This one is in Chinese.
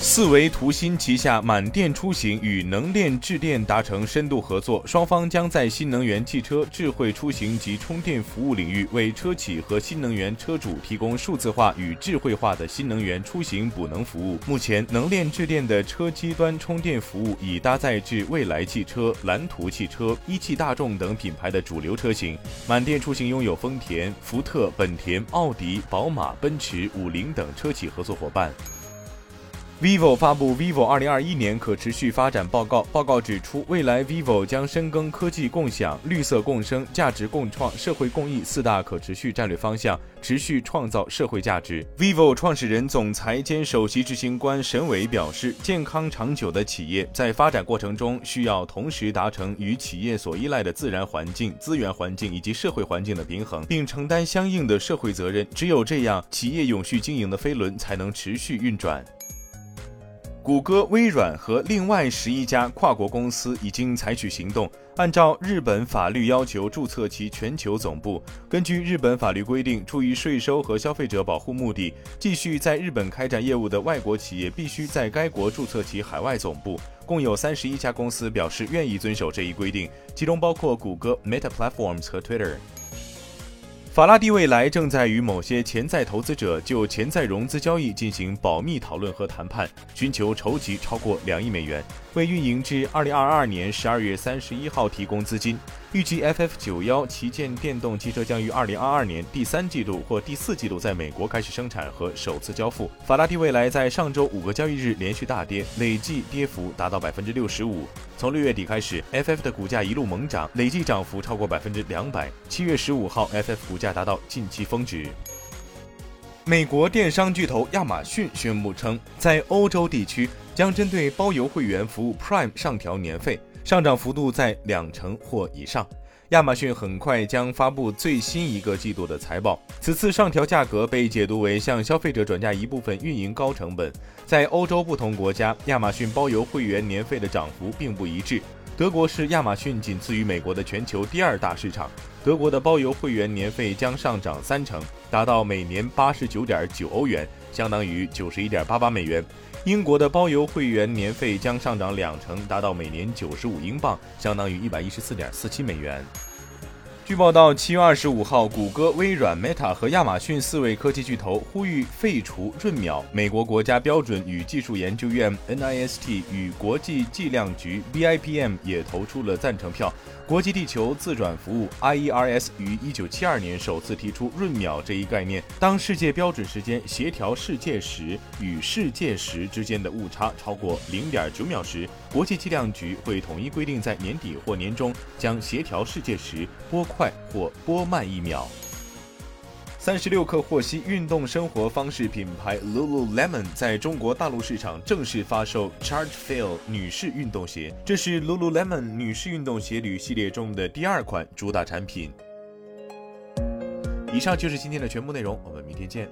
四维图新旗下满电出行与能链智电达成深度合作，双方将在新能源汽车、智慧出行及充电服务领域为车企和新能源车主提供数字化与智慧化的新能源出行补能服务。目前，能链智电的车机端充电服务已搭载至蔚来汽车、蓝图汽车、一汽大众等品牌的主流车型。满电出行拥有丰田、福特、本田、奥迪、宝马、奔驰、五菱等车企合作伙伴。Vivo 发布 vivo 二零二一年可持续发展报告。报告指出，未来 vivo 将深耕科技共享、绿色共生、价值共创、社会公益四大可持续战略方向，持续创造社会价值。vivo 创始人、总裁兼首席执行官沈伟表示，健康长久的企业在发展过程中需要同时达成与企业所依赖的自然环境、资源环境以及社会环境的平衡，并承担相应的社会责任。只有这样，企业永续经营的飞轮才能持续运转。谷歌、微软和另外十一家跨国公司已经采取行动，按照日本法律要求注册其全球总部。根据日本法律规定，出于税收和消费者保护目的，继续在日本开展业务的外国企业必须在该国注册其海外总部。共有三十一家公司表示愿意遵守这一规定，其中包括谷歌、Meta Platforms 和 Twitter。法拉第未来正在与某些潜在投资者就潜在融资交易进行保密讨论和谈判，寻求筹集超过两亿美元，为运营至二零二二年十二月三十一号提供资金。预计 FF 九幺旗舰电动汽车将于二零二二年第三季度或第四季度在美国开始生产和首次交付。法拉第未来在上周五个交易日连续大跌，累计跌幅达到百分之六十五。从六月底开始，FF 的股价一路猛涨，累计涨幅超过百分之两百。七月十五号，FF 股价达到近期峰值。美国电商巨头亚马逊宣布称，在欧洲地区将针对包邮会员服务 Prime 上调年费。上涨幅度在两成或以上。亚马逊很快将发布最新一个季度的财报。此次上调价格被解读为向消费者转嫁一部分运营高成本。在欧洲不同国家，亚马逊包邮会员年费的涨幅并不一致。德国是亚马逊仅次于美国的全球第二大市场。德国的包邮会员年费将上涨三成，达到每年八十九点九欧元，相当于九十一点八八美元。英国的包邮会员年费将上涨两成，达到每年九十五英镑，相当于一百一十四点四七美元。据报道，七月二十五号，谷歌、微软、Meta 和亚马逊四位科技巨头呼吁废除闰秒。美国国家标准与技术研究院 （NIST） 与国际计量局 （BIPM） 也投出了赞成票。国际地球自转服务 （IERS） 于一九七二年首次提出闰秒这一概念。当世界标准时间协调世界时与世界时之间的误差超过零点九秒时，国际计量局会统一规定在年底或年中将协调世界时拨快或波慢一秒。三十六氪获悉，运动生活方式品牌 Lululemon 在中国大陆市场正式发售 Charge Feel 女士运动鞋，这是 Lululemon 女士运动鞋履系列中的第二款主打产品。以上就是今天的全部内容，我们明天见。